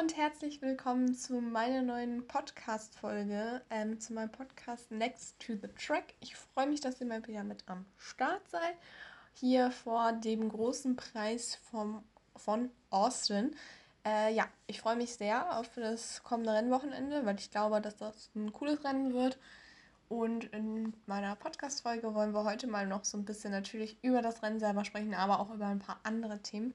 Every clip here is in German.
und herzlich willkommen zu meiner neuen Podcast-Folge, ähm, zu meinem Podcast Next to the Track. Ich freue mich, dass ihr mal wieder mit am Start seid. Hier vor dem großen Preis vom, von Austin. Äh, ja, ich freue mich sehr auf das kommende Rennwochenende, weil ich glaube, dass das ein cooles Rennen wird. Und in meiner Podcast-Folge wollen wir heute mal noch so ein bisschen natürlich über das Rennen selber sprechen, aber auch über ein paar andere Themen.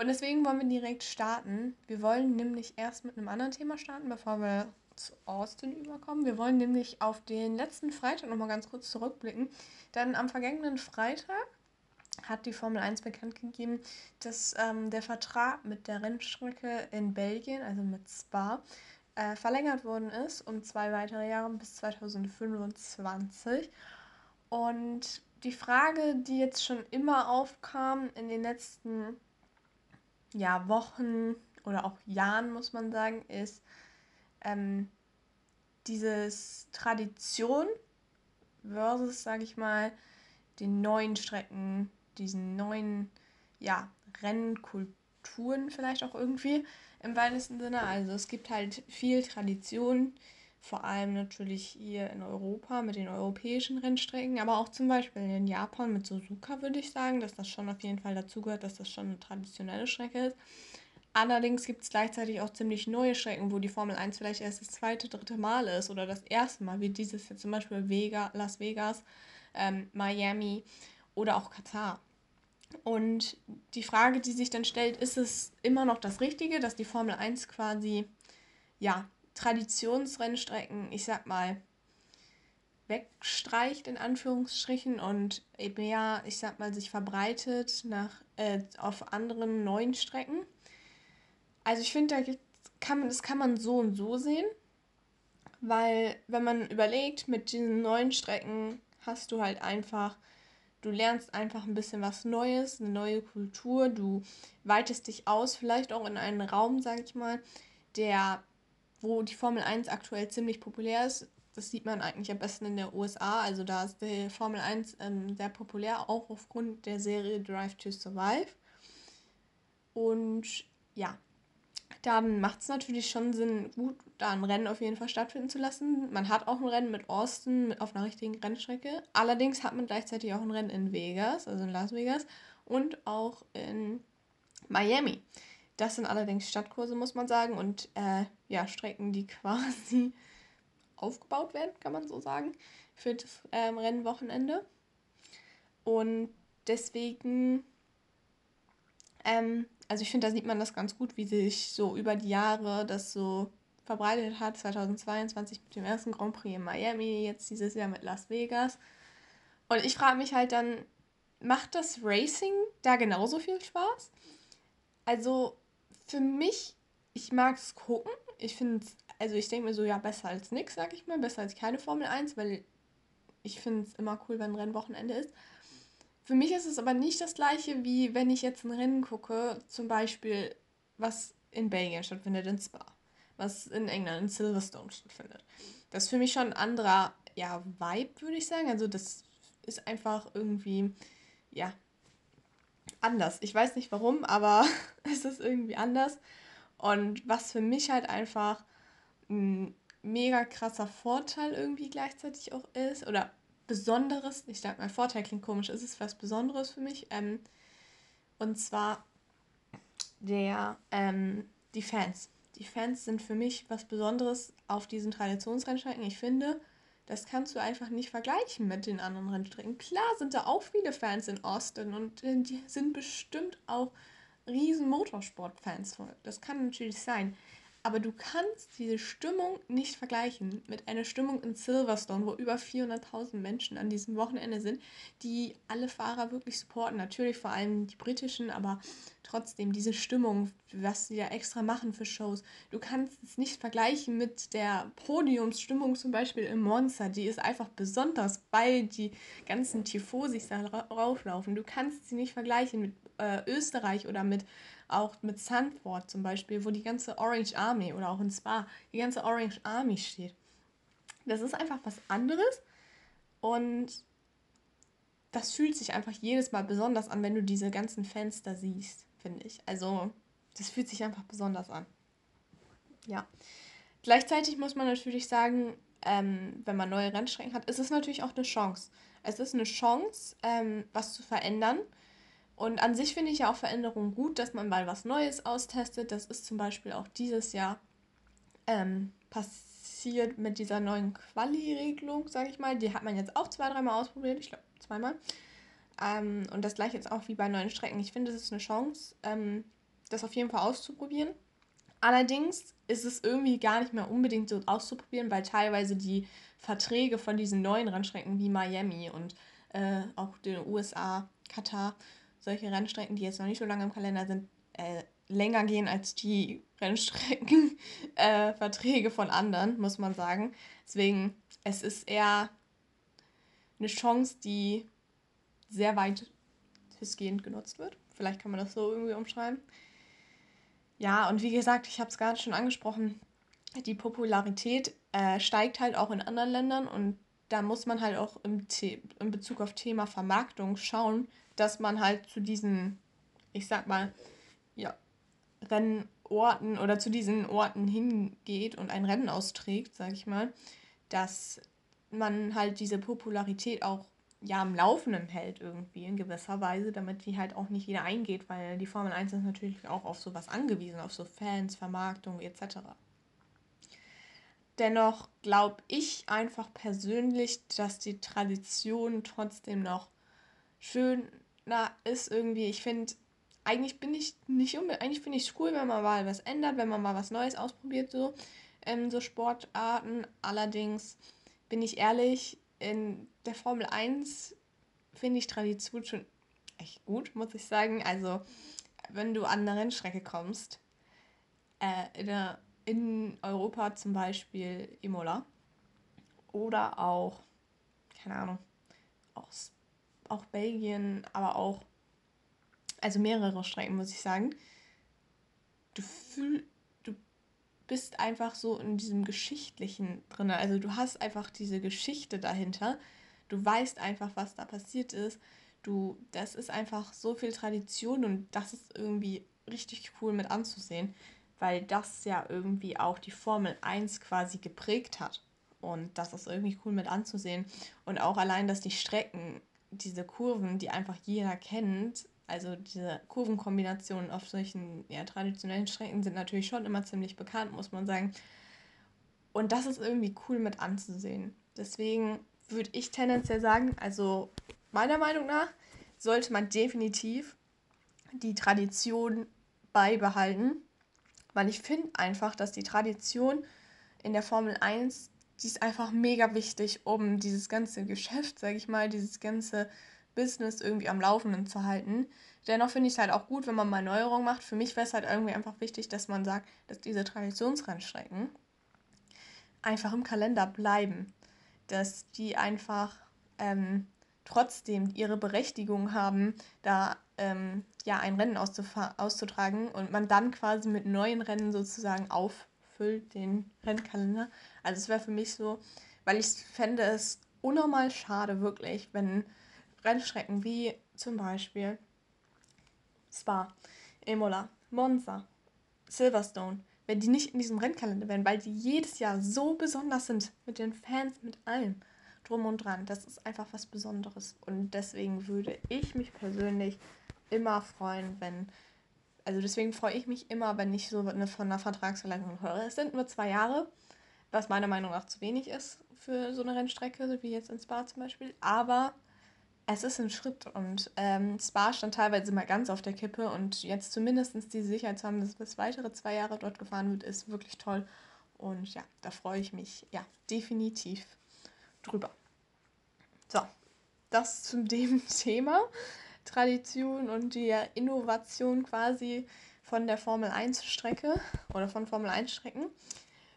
Und deswegen wollen wir direkt starten. Wir wollen nämlich erst mit einem anderen Thema starten, bevor wir zu Austin überkommen. Wir wollen nämlich auf den letzten Freitag nochmal ganz kurz zurückblicken. Denn am vergangenen Freitag hat die Formel 1 bekannt gegeben, dass ähm, der Vertrag mit der Rennstrecke in Belgien, also mit Spa, äh, verlängert worden ist um zwei weitere Jahre bis 2025. Und die Frage, die jetzt schon immer aufkam in den letzten ja, Wochen oder auch Jahren, muss man sagen, ist ähm, dieses Tradition versus, sage ich mal, den neuen Strecken, diesen neuen, ja, Rennkulturen vielleicht auch irgendwie im weitesten Sinne. Also es gibt halt viel Tradition, vor allem natürlich hier in Europa mit den europäischen Rennstrecken, aber auch zum Beispiel in Japan mit Suzuka würde ich sagen, dass das schon auf jeden Fall dazugehört, dass das schon eine traditionelle Strecke ist. Allerdings gibt es gleichzeitig auch ziemlich neue Strecken, wo die Formel 1 vielleicht erst das zweite, dritte Mal ist oder das erste Mal, wie dieses jetzt zum Beispiel Vega, Las Vegas, ähm, Miami oder auch Katar. Und die Frage, die sich dann stellt, ist es immer noch das Richtige, dass die Formel 1 quasi ja, Traditionsrennstrecken, ich sag mal, wegstreicht in Anführungsstrichen und mehr, ich sag mal, sich verbreitet nach, äh, auf anderen neuen Strecken. Also ich finde, da kann man, das kann man so und so sehen, weil wenn man überlegt, mit diesen neuen Strecken hast du halt einfach, du lernst einfach ein bisschen was Neues, eine neue Kultur, du weitest dich aus, vielleicht auch in einen Raum, sag ich mal, der wo die Formel 1 aktuell ziemlich populär ist. Das sieht man eigentlich am besten in der USA. Also da ist die Formel 1 ähm, sehr populär, auch aufgrund der Serie Drive to Survive. Und ja, dann macht es natürlich schon Sinn, gut, da ein Rennen auf jeden Fall stattfinden zu lassen. Man hat auch ein Rennen mit Austin auf einer richtigen Rennstrecke. Allerdings hat man gleichzeitig auch ein Rennen in Vegas, also in Las Vegas und auch in Miami. Das sind allerdings Stadtkurse, muss man sagen, und äh, ja, Strecken, die quasi aufgebaut werden, kann man so sagen, für das ähm, Rennwochenende. Und deswegen, ähm, also ich finde, da sieht man das ganz gut, wie sich so über die Jahre das so verbreitet hat. 2022 mit dem ersten Grand Prix in Miami, jetzt dieses Jahr mit Las Vegas. Und ich frage mich halt dann, macht das Racing da genauso viel Spaß? Also für mich, ich mag es gucken. Ich finde es, also ich denke mir so, ja, besser als nichts, sag ich mal. Besser als keine Formel 1, weil ich finde es immer cool, wenn ein Rennwochenende ist. Für mich ist es aber nicht das gleiche, wie wenn ich jetzt ein Rennen gucke, zum Beispiel, was in Belgien stattfindet, in Spa, was in England, in Silverstone stattfindet. Das ist für mich schon ein anderer, ja, Vibe, würde ich sagen. Also das ist einfach irgendwie, ja, anders. Ich weiß nicht warum, aber es ist irgendwie anders. Und was für mich halt einfach ein mega krasser Vorteil irgendwie gleichzeitig auch ist, oder Besonderes, ich sag mal, Vorteil klingt komisch, ist es was Besonderes für mich. Ähm, und zwar der, ähm, die Fans. Die Fans sind für mich was Besonderes auf diesen Traditionsrennstrecken. Ich finde, das kannst du einfach nicht vergleichen mit den anderen Rennstrecken. Klar sind da auch viele Fans in Austin und äh, die sind bestimmt auch riesen Motorsport-Fans. Das kann natürlich sein. Aber du kannst diese Stimmung nicht vergleichen mit einer Stimmung in Silverstone, wo über 400.000 Menschen an diesem Wochenende sind, die alle Fahrer wirklich supporten. Natürlich vor allem die britischen, aber trotzdem diese Stimmung, was sie da extra machen für Shows. Du kannst es nicht vergleichen mit der Podiumsstimmung zum Beispiel im Monster. Die ist einfach besonders, weil die ganzen Tifosis da rauflaufen. Du kannst sie nicht vergleichen mit äh, Österreich oder mit auch mit Sandford zum Beispiel, wo die ganze Orange Army oder auch in Spa die ganze Orange Army steht. Das ist einfach was anderes und das fühlt sich einfach jedes Mal besonders an, wenn du diese ganzen Fenster siehst, finde ich. Also, das fühlt sich einfach besonders an. ja. Gleichzeitig muss man natürlich sagen, ähm, wenn man neue Rennstrecken hat, ist es natürlich auch eine Chance. Es ist eine Chance, ähm, was zu verändern. Und an sich finde ich ja auch Veränderungen gut, dass man mal was Neues austestet. Das ist zum Beispiel auch dieses Jahr ähm, passiert mit dieser neuen Quali-Regelung, sage ich mal. Die hat man jetzt auch zwei, dreimal ausprobiert. Ich glaube, zweimal. Ähm, und das gleiche jetzt auch wie bei neuen Strecken. Ich finde, es ist eine Chance, ähm, das auf jeden Fall auszuprobieren. Allerdings ist es irgendwie gar nicht mehr unbedingt so auszuprobieren, weil teilweise die Verträge von diesen neuen Rennstrecken wie Miami und äh, auch den USA, Katar, solche Rennstrecken, die jetzt noch nicht so lange im Kalender sind, äh, länger gehen als die Rennstreckenverträge äh, von anderen, muss man sagen. Deswegen, es ist eher eine Chance, die sehr weitestgehend genutzt wird. Vielleicht kann man das so irgendwie umschreiben. Ja, und wie gesagt, ich habe es gerade schon angesprochen, die Popularität äh, steigt halt auch in anderen Ländern und da muss man halt auch im, The in Bezug auf Thema Vermarktung schauen, dass man halt zu diesen, ich sag mal, ja, Rennorten oder zu diesen Orten hingeht und ein Rennen austrägt, sag ich mal, dass man halt diese Popularität auch ja am Laufenden hält irgendwie in gewisser Weise, damit die halt auch nicht jeder eingeht, weil die Formel 1 ist natürlich auch auf sowas angewiesen, auf so Fans, Vermarktung etc. Dennoch glaube ich einfach persönlich, dass die Tradition trotzdem noch schön na, ist irgendwie. Ich finde, eigentlich bin ich nicht unbedingt, eigentlich finde ich es cool, wenn man mal was ändert, wenn man mal was Neues ausprobiert, so, ähm, so Sportarten. Allerdings bin ich ehrlich, in der Formel 1 finde ich Tradition schon echt gut, muss ich sagen. Also, wenn du an eine Rennstrecke kommst, äh, in, der, in Europa zum Beispiel Imola oder auch, keine Ahnung, aus, auch Belgien, aber auch, also mehrere Strecken, muss ich sagen. Du fühlst bist einfach so in diesem Geschichtlichen drin. Also du hast einfach diese Geschichte dahinter. Du weißt einfach, was da passiert ist. Du, das ist einfach so viel Tradition und das ist irgendwie richtig cool mit anzusehen, weil das ja irgendwie auch die Formel 1 quasi geprägt hat. Und das ist irgendwie cool mit anzusehen. Und auch allein, dass die Strecken, diese Kurven, die einfach jeder kennt, also diese Kurvenkombinationen auf solchen ja, traditionellen Strecken sind natürlich schon immer ziemlich bekannt, muss man sagen. Und das ist irgendwie cool mit anzusehen. Deswegen würde ich tendenziell sagen, also meiner Meinung nach sollte man definitiv die Tradition beibehalten, weil ich finde einfach, dass die Tradition in der Formel 1, die ist einfach mega wichtig, um dieses ganze Geschäft, sage ich mal, dieses ganze Business irgendwie am Laufenden zu halten. Dennoch finde ich es halt auch gut, wenn man mal Neuerungen macht. Für mich wäre es halt irgendwie einfach wichtig, dass man sagt, dass diese Traditionsrennstrecken einfach im Kalender bleiben. Dass die einfach ähm, trotzdem ihre Berechtigung haben, da ähm, ja ein Rennen auszutragen und man dann quasi mit neuen Rennen sozusagen auffüllt, den Rennkalender. Also es wäre für mich so, weil ich fände es unnormal schade, wirklich, wenn Rennstrecken wie zum Beispiel Spa, Imola, Monza, Silverstone, wenn die nicht in diesem Rennkalender wären, weil die jedes Jahr so besonders sind mit den Fans, mit allem drum und dran. Das ist einfach was Besonderes. Und deswegen würde ich mich persönlich immer freuen, wenn. Also deswegen freue ich mich immer, wenn ich so eine, von einer Vertragsverlängerung höre. Es sind nur zwei Jahre, was meiner Meinung nach zu wenig ist für so eine Rennstrecke, wie jetzt in Spa zum Beispiel. Aber es ist ein Schritt und ähm, Spa stand teilweise mal ganz auf der Kippe und jetzt zumindest die Sicherheit zu haben, dass bis weitere zwei Jahre dort gefahren wird, ist wirklich toll. Und ja, da freue ich mich ja definitiv drüber. So, das zu dem Thema Tradition und die Innovation quasi von der Formel 1 Strecke oder von Formel 1 Strecken.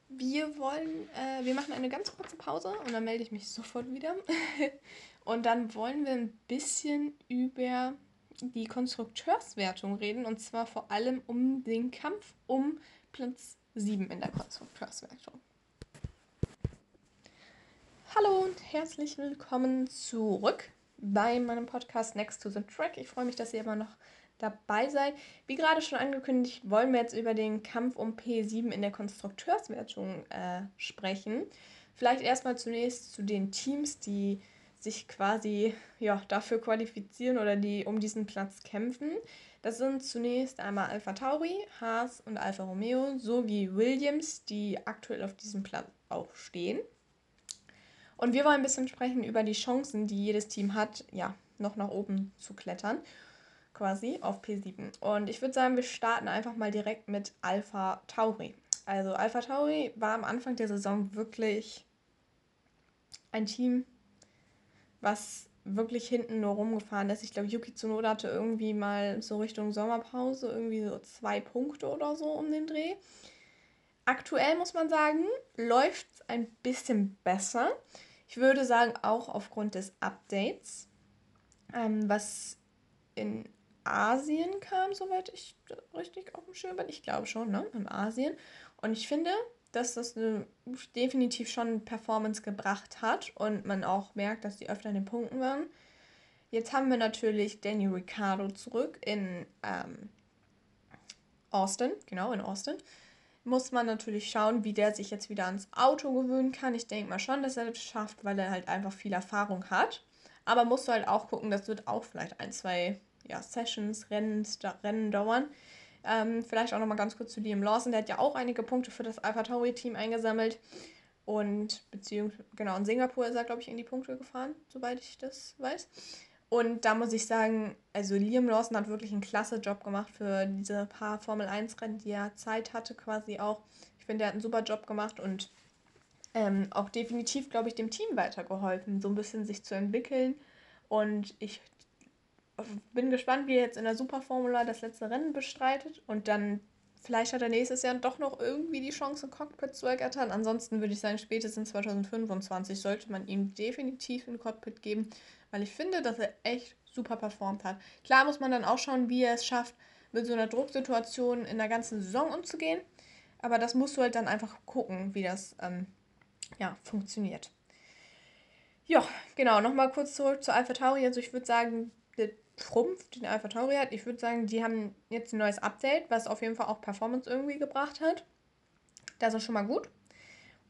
Wir wollen, äh, wir machen eine ganz kurze Pause und dann melde ich mich sofort wieder. Und dann wollen wir ein bisschen über die Konstrukteurswertung reden und zwar vor allem um den Kampf um Platz 7 in der Konstrukteurswertung. Hallo und herzlich willkommen zurück bei meinem Podcast Next to the Track. Ich freue mich, dass ihr immer noch dabei seid. Wie gerade schon angekündigt, wollen wir jetzt über den Kampf um P7 in der Konstrukteurswertung äh, sprechen. Vielleicht erstmal zunächst zu den Teams, die sich quasi ja, dafür qualifizieren oder die um diesen Platz kämpfen. Das sind zunächst einmal Alpha Tauri, Haas und Alfa Romeo sowie Williams, die aktuell auf diesem Platz auch stehen. Und wir wollen ein bisschen sprechen über die Chancen, die jedes Team hat, ja, noch nach oben zu klettern, quasi auf P7. Und ich würde sagen, wir starten einfach mal direkt mit Alpha Tauri. Also Alpha Tauri war am Anfang der Saison wirklich ein Team, was wirklich hinten nur rumgefahren ist. Ich glaube, Yuki Tsunoda hatte irgendwie mal so Richtung Sommerpause irgendwie so zwei Punkte oder so um den Dreh. Aktuell muss man sagen, läuft es ein bisschen besser. Ich würde sagen, auch aufgrund des Updates, ähm, was in Asien kam, soweit ich richtig auf dem Schirm bin. Ich glaube schon, ne? In Asien. Und ich finde, dass das definitiv schon Performance gebracht hat und man auch merkt, dass die öfter in den Punkten waren. Jetzt haben wir natürlich Danny Ricciardo zurück in ähm, Austin, genau in Austin. Muss man natürlich schauen, wie der sich jetzt wieder ans Auto gewöhnen kann. Ich denke mal schon, dass er das schafft, weil er halt einfach viel Erfahrung hat. Aber musst du halt auch gucken, das wird auch vielleicht ein, zwei ja, Sessions, Rennen, Rennen dauern. Ähm, vielleicht auch nochmal ganz kurz zu Liam Lawson. Der hat ja auch einige Punkte für das Alpha Tauri-Team eingesammelt. Und beziehungsweise, genau, in Singapur ist er, glaube ich, in die Punkte gefahren, soweit ich das weiß. Und da muss ich sagen, also Liam Lawson hat wirklich einen klasse Job gemacht für diese paar Formel 1-Rennen, die er Zeit hatte, quasi auch. Ich finde, er hat einen super Job gemacht und ähm, auch definitiv, glaube ich, dem Team weitergeholfen, so ein bisschen sich zu entwickeln. Und ich bin gespannt, wie er jetzt in der Superformula das letzte Rennen bestreitet und dann vielleicht hat er nächstes Jahr doch noch irgendwie die Chance, ein Cockpit zu ergattern. Ansonsten würde ich sagen, spätestens 2025 sollte man ihm definitiv ein Cockpit geben, weil ich finde, dass er echt super performt hat. Klar muss man dann auch schauen, wie er es schafft, mit so einer Drucksituation in der ganzen Saison umzugehen. Aber das musst du halt dann einfach gucken, wie das ähm, ja, funktioniert. Ja, genau, nochmal kurz zurück zu Alpha Tauri. Also ich würde sagen, der Trumpf, den Alpha Tauri hat. Ich würde sagen, die haben jetzt ein neues Update, was auf jeden Fall auch Performance irgendwie gebracht hat. Das ist schon mal gut.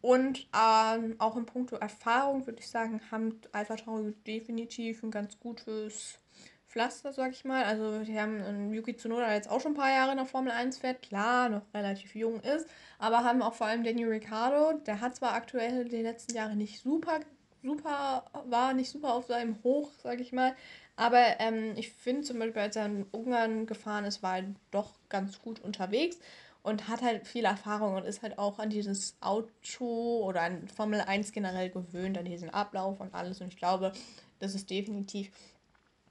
Und ähm, auch in puncto Erfahrung würde ich sagen, haben Alpha Tauri definitiv ein ganz gutes Pflaster, sag ich mal. Also die haben einen Yuki Tsunoda, jetzt auch schon ein paar Jahre in der Formel 1 fährt, klar, noch relativ jung ist, aber haben auch vor allem Daniel Ricciardo, der hat zwar aktuell die letzten Jahre nicht super, super, war nicht super auf seinem Hoch, sag ich mal, aber ähm, ich finde zum Beispiel, als er in Ungarn gefahren ist, war er doch ganz gut unterwegs und hat halt viel Erfahrung und ist halt auch an dieses Auto oder an Formel 1 generell gewöhnt, an diesen Ablauf und alles. Und ich glaube, das ist definitiv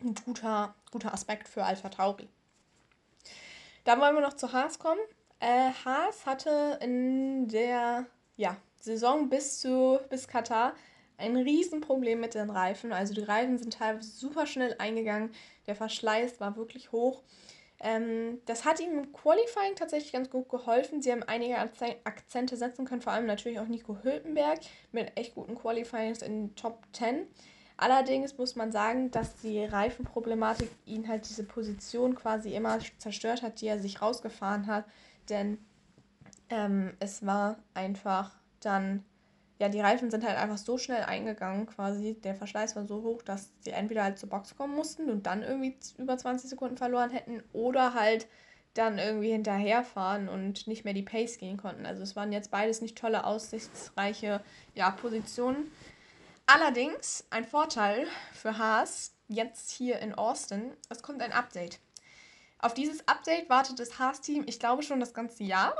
ein guter, guter Aspekt für Alpha Tauri. Dann wollen wir noch zu Haas kommen. Äh, Haas hatte in der ja, Saison bis zu bis Katar ein Riesenproblem mit den Reifen. Also die Reifen sind teilweise super schnell eingegangen. Der Verschleiß war wirklich hoch. Ähm, das hat ihnen im Qualifying tatsächlich ganz gut geholfen. Sie haben einige Akzente setzen können, vor allem natürlich auch Nico Hülkenberg mit echt guten Qualifyings in Top 10. Allerdings muss man sagen, dass die Reifenproblematik ihn halt diese Position quasi immer zerstört hat, die er sich rausgefahren hat. Denn ähm, es war einfach dann ja, die Reifen sind halt einfach so schnell eingegangen, quasi. Der Verschleiß war so hoch, dass sie entweder halt zur Box kommen mussten und dann irgendwie über 20 Sekunden verloren hätten oder halt dann irgendwie hinterherfahren und nicht mehr die Pace gehen konnten. Also es waren jetzt beides nicht tolle, aussichtsreiche ja, Positionen. Allerdings ein Vorteil für Haas jetzt hier in Austin, es kommt ein Update. Auf dieses Update wartet das Haas-Team, ich glaube schon das ganze Jahr.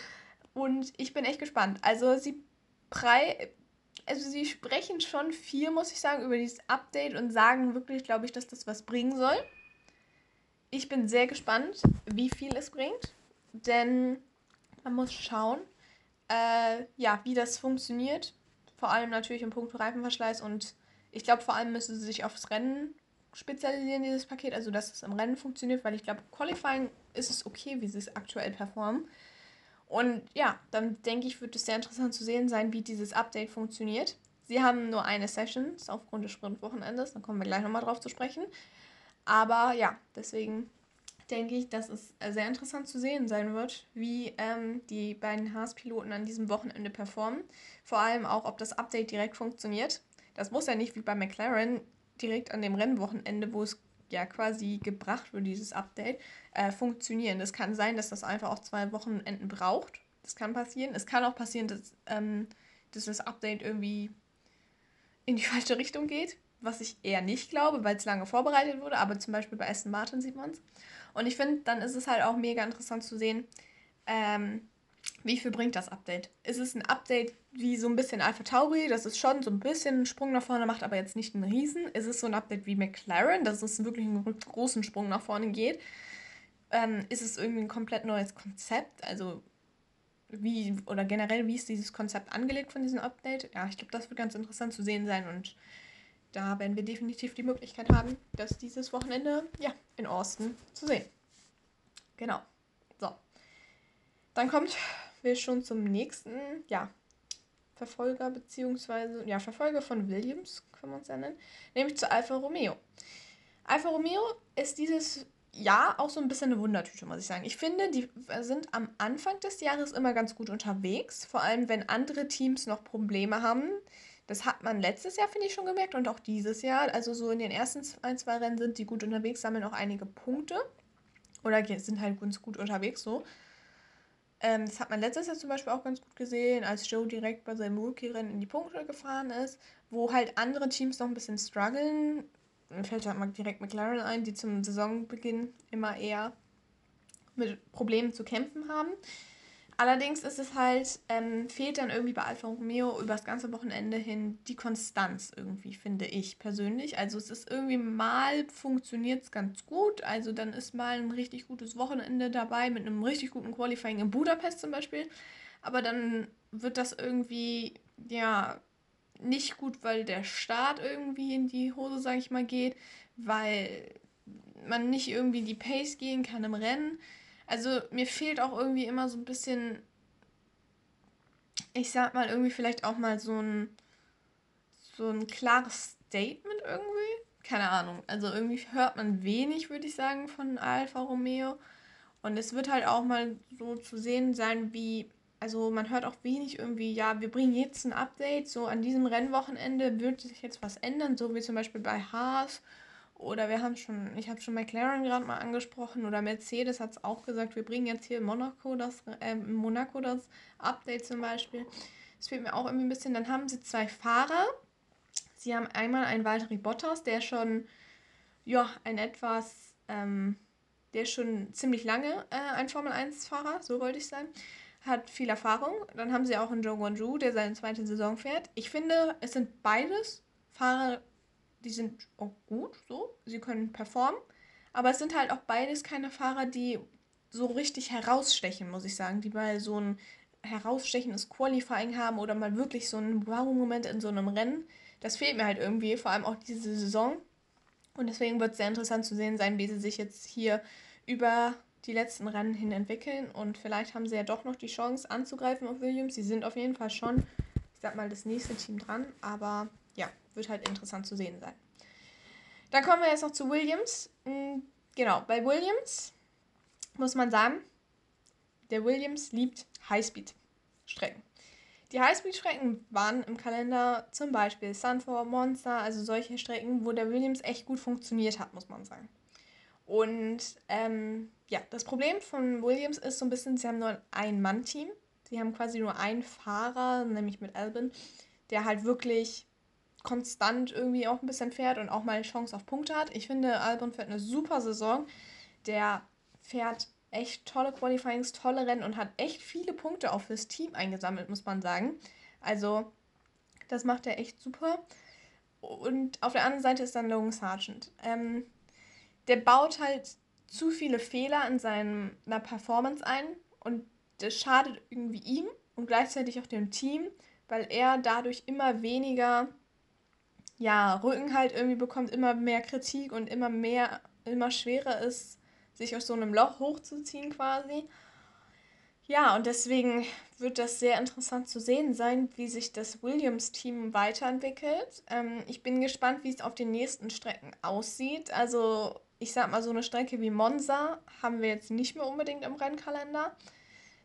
Und ich bin echt gespannt. Also sie Prei, also sie sprechen schon viel, muss ich sagen, über dieses Update und sagen wirklich, glaube ich, dass das was bringen soll. Ich bin sehr gespannt, wie viel es bringt, denn man muss schauen, äh, ja, wie das funktioniert. Vor allem natürlich im Punkt Reifenverschleiß und ich glaube, vor allem müssen sie sich aufs Rennen spezialisieren, dieses Paket, also dass es im Rennen funktioniert, weil ich glaube, Qualifying ist es okay, wie sie es aktuell performen. Und ja, dann denke ich, wird es sehr interessant zu sehen sein, wie dieses Update funktioniert. Sie haben nur eine Session, aufgrund des Sprintwochenendes, da kommen wir gleich nochmal drauf zu sprechen. Aber ja, deswegen denke ich, dass es sehr interessant zu sehen sein wird, wie ähm, die beiden Haas-Piloten an diesem Wochenende performen. Vor allem auch, ob das Update direkt funktioniert. Das muss ja nicht wie bei McLaren direkt an dem Rennwochenende, wo es ja quasi gebracht wird, dieses Update, äh, funktionieren. Es kann sein, dass das einfach auch zwei Wochenenden braucht. Das kann passieren. Es kann auch passieren, dass, ähm, dass das Update irgendwie in die falsche Richtung geht, was ich eher nicht glaube, weil es lange vorbereitet wurde, aber zum Beispiel bei Aston Martin sieht man es. Und ich finde, dann ist es halt auch mega interessant zu sehen, ähm, wie viel bringt das Update? Ist es ein Update wie so ein bisschen Alpha Tauri, dass es schon so ein bisschen einen Sprung nach vorne macht, aber jetzt nicht einen Riesen? Ist es so ein Update wie McLaren, dass es wirklich einen großen Sprung nach vorne geht? Ähm, ist es irgendwie ein komplett neues Konzept? Also wie oder generell, wie ist dieses Konzept angelegt von diesem Update? Ja, ich glaube, das wird ganz interessant zu sehen sein und da werden wir definitiv die Möglichkeit haben, das dieses Wochenende ja, in Austin zu sehen. Genau. So. Dann kommt wir schon zum nächsten, ja, Verfolger beziehungsweise ja, Verfolger von Williams, können wir uns ja nennen, nämlich zu Alfa Romeo. Alfa Romeo ist dieses Jahr auch so ein bisschen eine Wundertüte, muss ich sagen. Ich finde, die sind am Anfang des Jahres immer ganz gut unterwegs, vor allem wenn andere Teams noch Probleme haben. Das hat man letztes Jahr, finde ich, schon gemerkt und auch dieses Jahr. Also so in den ersten ein, zwei Rennen sind die gut unterwegs, sammeln auch einige Punkte. Oder sind halt ganz gut unterwegs so. Ähm, das hat man letztes Jahr zum Beispiel auch ganz gut gesehen, als Joe direkt bei seinem Rookie-Rennen in die Punkte gefahren ist, wo halt andere Teams noch ein bisschen strugglen. Mir fällt halt mal direkt McLaren ein, die zum Saisonbeginn immer eher mit Problemen zu kämpfen haben. Allerdings ist es halt, ähm, fehlt dann irgendwie bei Alfa Romeo über das ganze Wochenende hin die Konstanz irgendwie, finde ich persönlich. Also es ist irgendwie mal funktioniert es ganz gut. Also dann ist mal ein richtig gutes Wochenende dabei mit einem richtig guten Qualifying in Budapest zum Beispiel. Aber dann wird das irgendwie, ja, nicht gut, weil der Start irgendwie in die Hose, sag ich mal, geht, weil man nicht irgendwie die Pace gehen kann im Rennen. Also mir fehlt auch irgendwie immer so ein bisschen, ich sag mal, irgendwie vielleicht auch mal so ein, so ein klares Statement irgendwie. Keine Ahnung. Also irgendwie hört man wenig, würde ich sagen, von Alfa Romeo. Und es wird halt auch mal so zu sehen sein, wie, also man hört auch wenig irgendwie, ja, wir bringen jetzt ein Update, so an diesem Rennwochenende wird sich jetzt was ändern, so wie zum Beispiel bei Haas oder wir haben schon, ich habe schon McLaren gerade mal angesprochen oder Mercedes hat es auch gesagt, wir bringen jetzt hier Monaco das, äh, Monaco das Update zum Beispiel. Das fehlt mir auch irgendwie ein bisschen. Dann haben sie zwei Fahrer. Sie haben einmal einen Valtteri Bottas, der schon, ja, ein etwas, ähm, der schon ziemlich lange äh, ein Formel-1-Fahrer, so wollte ich sagen, hat viel Erfahrung. Dann haben sie auch einen Joe Guanju, der seine zweite Saison fährt. Ich finde, es sind beides Fahrer, die sind auch gut, so, sie können performen, aber es sind halt auch beides keine Fahrer, die so richtig herausstechen, muss ich sagen, die mal so ein herausstechendes Qualifying haben oder mal wirklich so einen Wow-Moment in so einem Rennen. Das fehlt mir halt irgendwie, vor allem auch diese Saison. Und deswegen wird es sehr interessant zu sehen sein, wie sie sich jetzt hier über die letzten Rennen hin entwickeln. Und vielleicht haben sie ja doch noch die Chance anzugreifen auf Williams. Sie sind auf jeden Fall schon, ich sag mal, das nächste Team dran. Aber ja, wird halt interessant zu sehen sein. Dann kommen wir jetzt noch zu Williams. Hm, genau, bei Williams muss man sagen, der Williams liebt Highspeed-Strecken. Die Highspeed-Strecken waren im Kalender zum Beispiel Sunford, Monster, also solche Strecken, wo der Williams echt gut funktioniert hat, muss man sagen. Und ähm, ja, das Problem von Williams ist so ein bisschen, sie haben nur ein Mann-Team. Sie haben quasi nur einen Fahrer, nämlich mit Albin, der halt wirklich konstant irgendwie auch ein bisschen fährt und auch mal eine Chance auf Punkte hat. Ich finde, Albon fährt eine super Saison. Der fährt echt tolle Qualifyings, tolle Rennen und hat echt viele Punkte auch fürs Team eingesammelt, muss man sagen. Also, das macht er echt super. Und auf der anderen Seite ist dann Logan Sargent. Ähm, der baut halt zu viele Fehler in seiner Performance ein und das schadet irgendwie ihm und gleichzeitig auch dem Team, weil er dadurch immer weniger ja, Rücken halt irgendwie bekommt immer mehr Kritik und immer mehr, immer schwerer ist, sich aus so einem Loch hochzuziehen quasi. Ja, und deswegen wird das sehr interessant zu sehen sein, wie sich das Williams-Team weiterentwickelt. Ähm, ich bin gespannt, wie es auf den nächsten Strecken aussieht. Also ich sag mal, so eine Strecke wie Monza haben wir jetzt nicht mehr unbedingt im Rennkalender.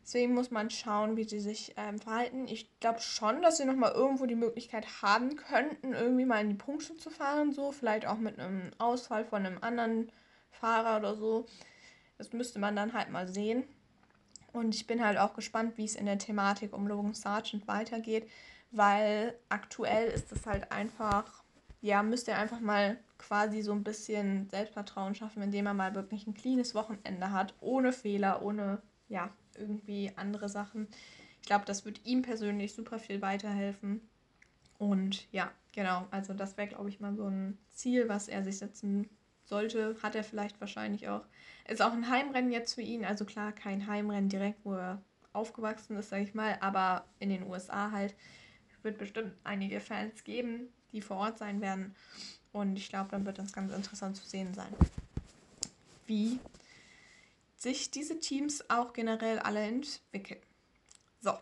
Deswegen muss man schauen, wie sie sich ähm, verhalten. Ich glaube schon, dass sie nochmal irgendwo die Möglichkeit haben könnten, irgendwie mal in die Punkte zu fahren. So, vielleicht auch mit einem Ausfall von einem anderen Fahrer oder so. Das müsste man dann halt mal sehen. Und ich bin halt auch gespannt, wie es in der Thematik um Logan Sargent weitergeht, weil aktuell ist es halt einfach, ja, müsste er einfach mal quasi so ein bisschen Selbstvertrauen schaffen, indem er mal wirklich ein cleanes Wochenende hat, ohne Fehler, ohne, ja, irgendwie andere Sachen. Ich glaube, das wird ihm persönlich super viel weiterhelfen. Und ja, genau, also das wäre, glaube ich, mal so ein Ziel, was er sich setzen sollte. Hat er vielleicht wahrscheinlich auch. Ist auch ein Heimrennen jetzt für ihn. Also klar, kein Heimrennen direkt, wo er aufgewachsen ist, sage ich mal, aber in den USA halt wird bestimmt einige Fans geben, die vor Ort sein werden. Und ich glaube, dann wird das ganz interessant zu sehen sein, wie sich diese Teams auch generell alle entwickeln. So,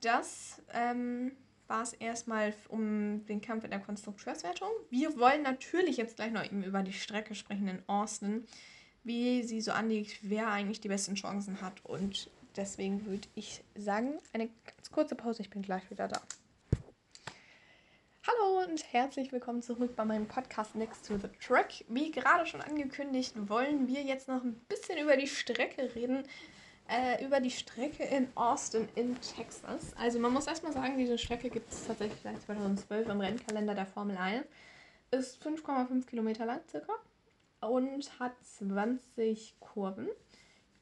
das ähm, war es erstmal um den Kampf in der Konstrukteurswertung. Wir wollen natürlich jetzt gleich noch eben über die Strecke sprechen in Austin, wie sie so anliegt, wer eigentlich die besten Chancen hat. Und deswegen würde ich sagen, eine ganz kurze Pause, ich bin gleich wieder da. Hallo und herzlich willkommen zurück bei meinem Podcast Next to the Track. Wie gerade schon angekündigt, wollen wir jetzt noch ein bisschen über die Strecke reden. Äh, über die Strecke in Austin in Texas. Also man muss erstmal sagen, diese Strecke gibt es tatsächlich seit 2012 im Rennkalender der Formel 1. Ist 5,5 Kilometer lang circa und hat 20 Kurven.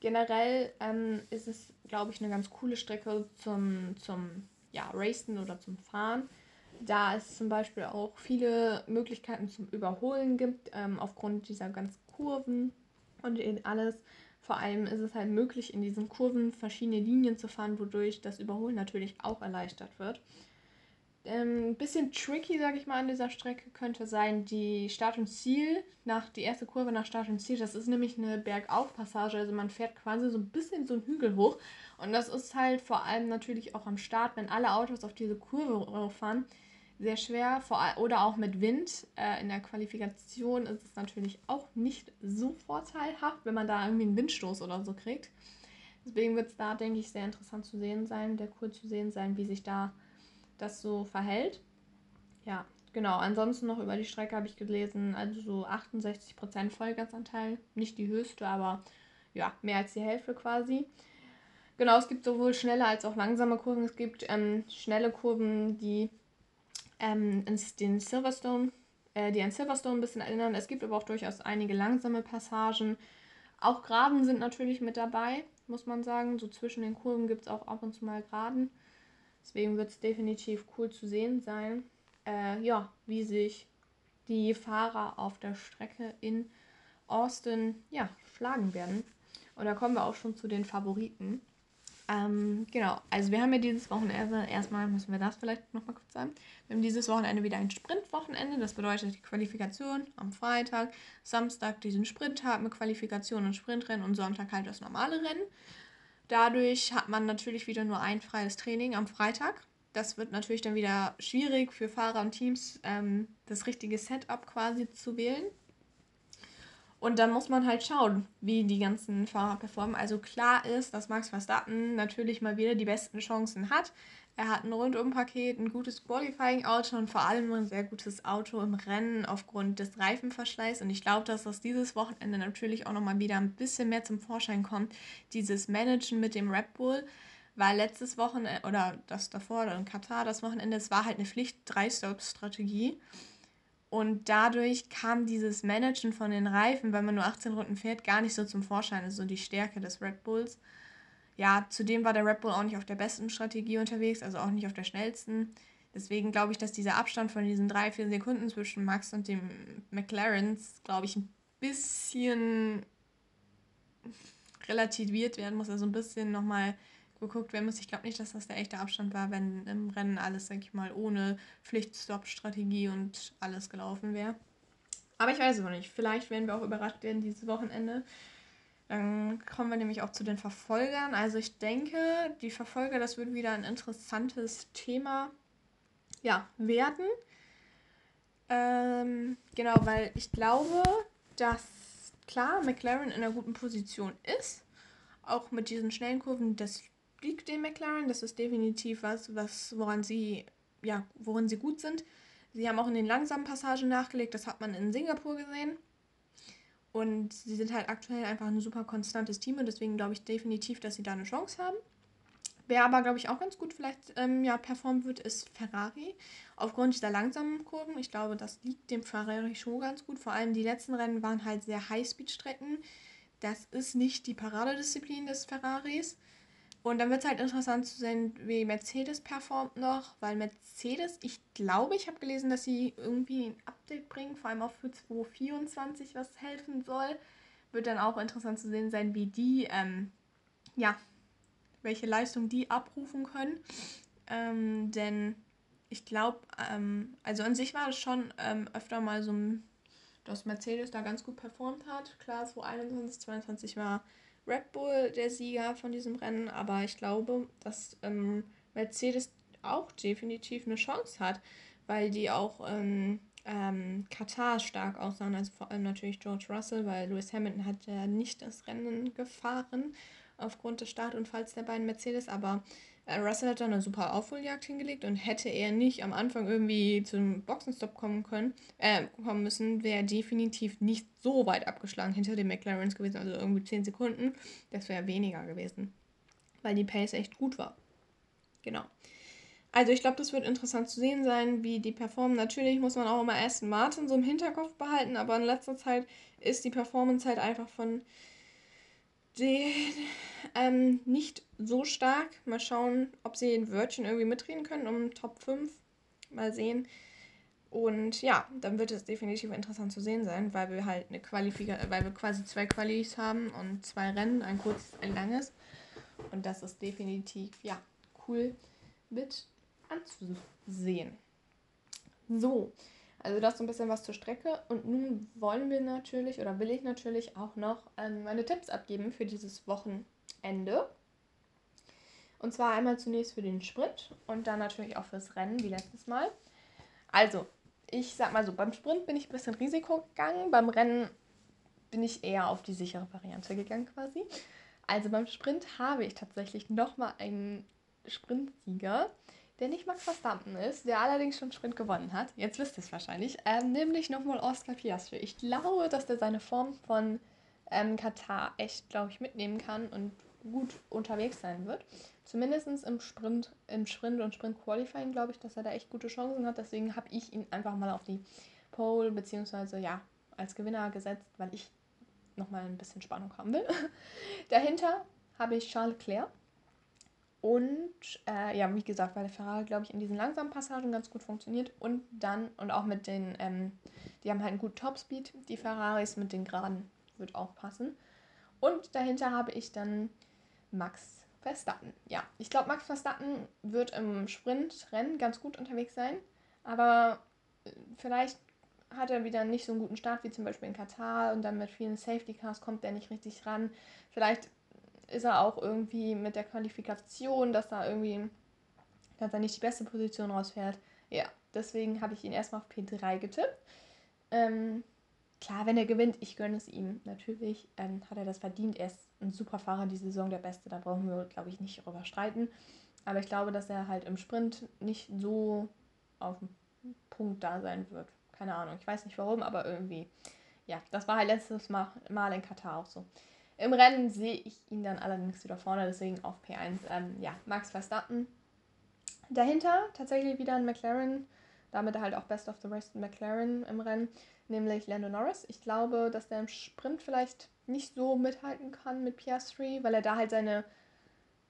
Generell ähm, ist es, glaube ich, eine ganz coole Strecke zum, zum ja, Racen oder zum Fahren da es zum Beispiel auch viele Möglichkeiten zum Überholen gibt, ähm, aufgrund dieser ganzen Kurven und alles. Vor allem ist es halt möglich, in diesen Kurven verschiedene Linien zu fahren, wodurch das Überholen natürlich auch erleichtert wird. Ein ähm, bisschen tricky, sage ich mal, an dieser Strecke könnte sein, die Start und Ziel, nach, die erste Kurve nach Start und Ziel, das ist nämlich eine Bergaufpassage, also man fährt quasi so ein bisschen so einen Hügel hoch und das ist halt vor allem natürlich auch am Start, wenn alle Autos auf diese Kurve fahren, sehr schwer. Vor, oder auch mit Wind. Äh, in der Qualifikation ist es natürlich auch nicht so vorteilhaft, wenn man da irgendwie einen Windstoß oder so kriegt. Deswegen wird es da, denke ich, sehr interessant zu sehen sein, der cool zu sehen sein, wie sich da das so verhält. Ja, genau. Ansonsten noch über die Strecke habe ich gelesen, also so 68% Vollgasanteil. Nicht die höchste, aber ja, mehr als die Hälfte quasi. Genau, es gibt sowohl schnelle als auch langsame Kurven. Es gibt ähm, schnelle Kurven, die ähm, den Silverstone, äh, die an Silverstone ein bisschen erinnern. Es gibt aber auch durchaus einige langsame Passagen. Auch Graden sind natürlich mit dabei, muss man sagen. So zwischen den Kurven gibt es auch ab und zu mal Graden. Deswegen wird es definitiv cool zu sehen sein, äh, ja, wie sich die Fahrer auf der Strecke in Austin ja, schlagen werden. Und da kommen wir auch schon zu den Favoriten. Ähm, genau, also wir haben ja dieses Wochenende, erstmal müssen wir das vielleicht nochmal kurz sagen. Wir haben dieses Wochenende wieder ein Sprintwochenende, das bedeutet die Qualifikation am Freitag, Samstag diesen Sprinttag mit Qualifikation und Sprintrennen und Sonntag halt das normale Rennen. Dadurch hat man natürlich wieder nur ein freies Training am Freitag. Das wird natürlich dann wieder schwierig für Fahrer und Teams, ähm, das richtige Setup quasi zu wählen. Und dann muss man halt schauen, wie die ganzen Fahrer performen. Also klar ist, dass Max Verstappen natürlich mal wieder die besten Chancen hat. Er hat ein Rundumpaket, ein gutes Qualifying-Auto und vor allem ein sehr gutes Auto im Rennen aufgrund des Reifenverschleißs. Und ich glaube, dass das dieses Wochenende natürlich auch nochmal wieder ein bisschen mehr zum Vorschein kommt. Dieses Managen mit dem Red Bull. Weil letztes Wochenende oder das davor oder in Katar, das Wochenende, es war halt eine Pflicht-3-Stop-Strategie. Und dadurch kam dieses Managen von den Reifen, weil man nur 18 Runden fährt, gar nicht so zum Vorschein. Das ist so die Stärke des Red Bulls. Ja, zudem war der Red Bull auch nicht auf der besten Strategie unterwegs, also auch nicht auf der schnellsten. Deswegen glaube ich, dass dieser Abstand von diesen drei, vier Sekunden zwischen Max und dem McLarens, glaube ich, ein bisschen relativiert werden muss. Also ein bisschen nochmal geguckt werden muss. Ich glaube nicht, dass das der echte Abstand war, wenn im Rennen alles, denke ich mal, ohne Pflichtstop-Strategie und alles gelaufen wäre. Aber ich weiß es noch nicht. Vielleicht werden wir auch überrascht werden dieses Wochenende. Dann kommen wir nämlich auch zu den Verfolgern. Also ich denke, die Verfolger, das wird wieder ein interessantes Thema ja, werden. Ähm, genau, weil ich glaube, dass klar McLaren in einer guten Position ist, auch mit diesen schnellen Kurven, das liegt dem McLaren, das ist definitiv was, was woran sie ja, worin sie gut sind. Sie haben auch in den langsamen Passagen nachgelegt, das hat man in Singapur gesehen. Und sie sind halt aktuell einfach ein super konstantes Team und deswegen glaube ich definitiv, dass sie da eine Chance haben. Wer aber, glaube ich, auch ganz gut vielleicht ähm, ja, performen wird, ist Ferrari. Aufgrund dieser langsamen Kurven. Ich glaube, das liegt dem Ferrari schon ganz gut. Vor allem die letzten Rennen waren halt sehr Highspeed-Strecken. Das ist nicht die Paradedisziplin des Ferraris. Und dann wird es halt interessant zu sehen, wie Mercedes performt noch, weil Mercedes, ich glaube, ich habe gelesen, dass sie irgendwie ein Update bringen, vor allem auch für 2024, was helfen soll. Wird dann auch interessant zu sehen sein, wie die, ähm, ja, welche Leistung die abrufen können. Ähm, denn ich glaube, ähm, also an sich war es schon ähm, öfter mal so, dass Mercedes da ganz gut performt hat. Klar, 2021, 2022 war Red Bull der Sieger von diesem Rennen, aber ich glaube, dass ähm, Mercedes auch definitiv eine Chance hat, weil die auch ähm, ähm, Katar stark aussahen, also vor allem natürlich George Russell, weil Lewis Hamilton hat ja nicht das Rennen gefahren aufgrund des Startunfalls der beiden Mercedes, aber Russell hat da eine super Aufholjagd hingelegt und hätte er nicht am Anfang irgendwie zum Boxenstopp kommen können, äh, kommen müssen, wäre definitiv nicht so weit abgeschlagen hinter den McLarens gewesen, also irgendwie 10 Sekunden. Das wäre weniger gewesen, weil die Pace echt gut war. Genau. Also ich glaube, das wird interessant zu sehen sein, wie die performen. Natürlich muss man auch immer Aston Martin so im Hinterkopf behalten, aber in letzter Zeit ist die Performance halt einfach von den ähm, nicht so stark. Mal schauen, ob sie ein Wörtchen irgendwie mitreden können um Top 5. Mal sehen. Und ja, dann wird es definitiv interessant zu sehen sein, weil wir halt eine Qualifikation, weil wir quasi zwei Qualis haben und zwei Rennen, ein kurzes, ein langes. Und das ist definitiv, ja, cool mit anzusehen. So, also das so ein bisschen was zur Strecke. Und nun wollen wir natürlich oder will ich natürlich auch noch ähm, meine Tipps abgeben für dieses Wochenende. Und zwar einmal zunächst für den Sprint und dann natürlich auch fürs Rennen, wie letztes Mal. Also, ich sag mal so, beim Sprint bin ich ein bisschen Risiko gegangen, beim Rennen bin ich eher auf die sichere Variante gegangen quasi. Also beim Sprint habe ich tatsächlich nochmal einen Sprintsieger der nicht Max Verstappen ist, der allerdings schon Sprint gewonnen hat. Jetzt wisst ihr es wahrscheinlich. Ähm, nämlich nochmal Oscar Piastri. Ich glaube, dass der seine Form von ähm, Katar echt, glaube ich, mitnehmen kann und gut unterwegs sein wird. Zumindest im Sprint, im Sprint und Sprint Qualifying glaube ich, dass er da echt gute Chancen hat. Deswegen habe ich ihn einfach mal auf die Pole beziehungsweise ja als Gewinner gesetzt, weil ich nochmal ein bisschen Spannung haben will. Dahinter habe ich Charles Leclerc und äh, ja, wie gesagt, weil der Ferrari, glaube ich, in diesen langsamen Passagen ganz gut funktioniert. Und dann, und auch mit den, ähm, die haben halt einen guten Topspeed, die Ferraris mit den Geraden wird auch passen. Und dahinter habe ich dann Max Verstappen. Ja, ich glaube, Max Verstappen wird im Sprintrennen ganz gut unterwegs sein. Aber äh, vielleicht hat er wieder nicht so einen guten Start wie zum Beispiel in Katar und dann mit vielen Safety Cars kommt er nicht richtig ran. Vielleicht ist er auch irgendwie mit der Qualifikation, dass er irgendwie, dass er nicht die beste Position rausfährt. Ja, deswegen habe ich ihn erstmal auf P3 getippt. Ähm, klar, wenn er gewinnt, ich gönne es ihm. Natürlich ähm, hat er das verdient. Er ist ein super Fahrer die Saison, der Beste. Da brauchen wir, glaube ich, nicht drüber streiten. Aber ich glaube, dass er halt im Sprint nicht so auf dem Punkt da sein wird. Keine Ahnung, ich weiß nicht warum, aber irgendwie. Ja, das war halt letztes Mal in Katar auch so. Im Rennen sehe ich ihn dann allerdings wieder vorne, deswegen auf P1. Ähm, ja, Max Verstappen. Dahinter tatsächlich wieder ein McLaren, damit halt auch Best of the Rest McLaren im Rennen, nämlich Lando Norris. Ich glaube, dass der im Sprint vielleicht nicht so mithalten kann mit Piastri, weil er da halt seine,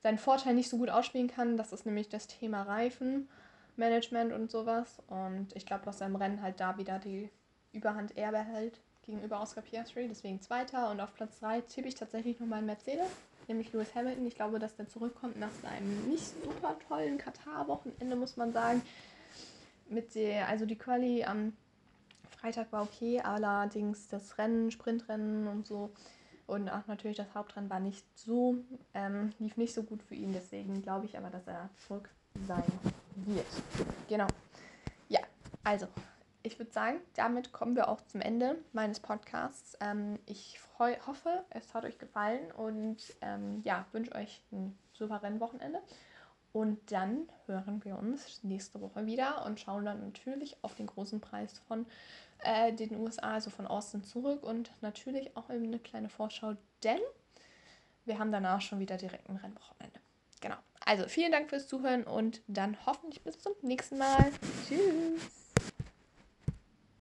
seinen Vorteil nicht so gut ausspielen kann. Das ist nämlich das Thema Reifenmanagement und sowas. Und ich glaube, dass er im Rennen halt da wieder die Überhand eher behält gegenüber Oscar Piastri, deswegen Zweiter. Und auf Platz 3 tippe ich tatsächlich nochmal einen Mercedes, nämlich Lewis Hamilton. Ich glaube, dass der zurückkommt nach seinem nicht super tollen Katar-Wochenende, muss man sagen. Mit der, also die Quali am Freitag war okay, allerdings das Rennen, Sprintrennen und so und auch natürlich das Hauptrennen war nicht so, ähm, lief nicht so gut für ihn. Deswegen glaube ich aber, dass er zurück sein wird. Genau. Ja, also ich würde sagen, damit kommen wir auch zum Ende meines Podcasts. Ähm, ich freu, hoffe, es hat euch gefallen und ähm, ja, wünsche euch ein super Rennwochenende. Und dann hören wir uns nächste Woche wieder und schauen dann natürlich auf den großen Preis von äh, den USA, also von Austin zurück und natürlich auch eben eine kleine Vorschau, denn wir haben danach schon wieder direkt ein Rennwochenende. Genau. Also vielen Dank fürs Zuhören und dann hoffentlich bis zum nächsten Mal. Tschüss.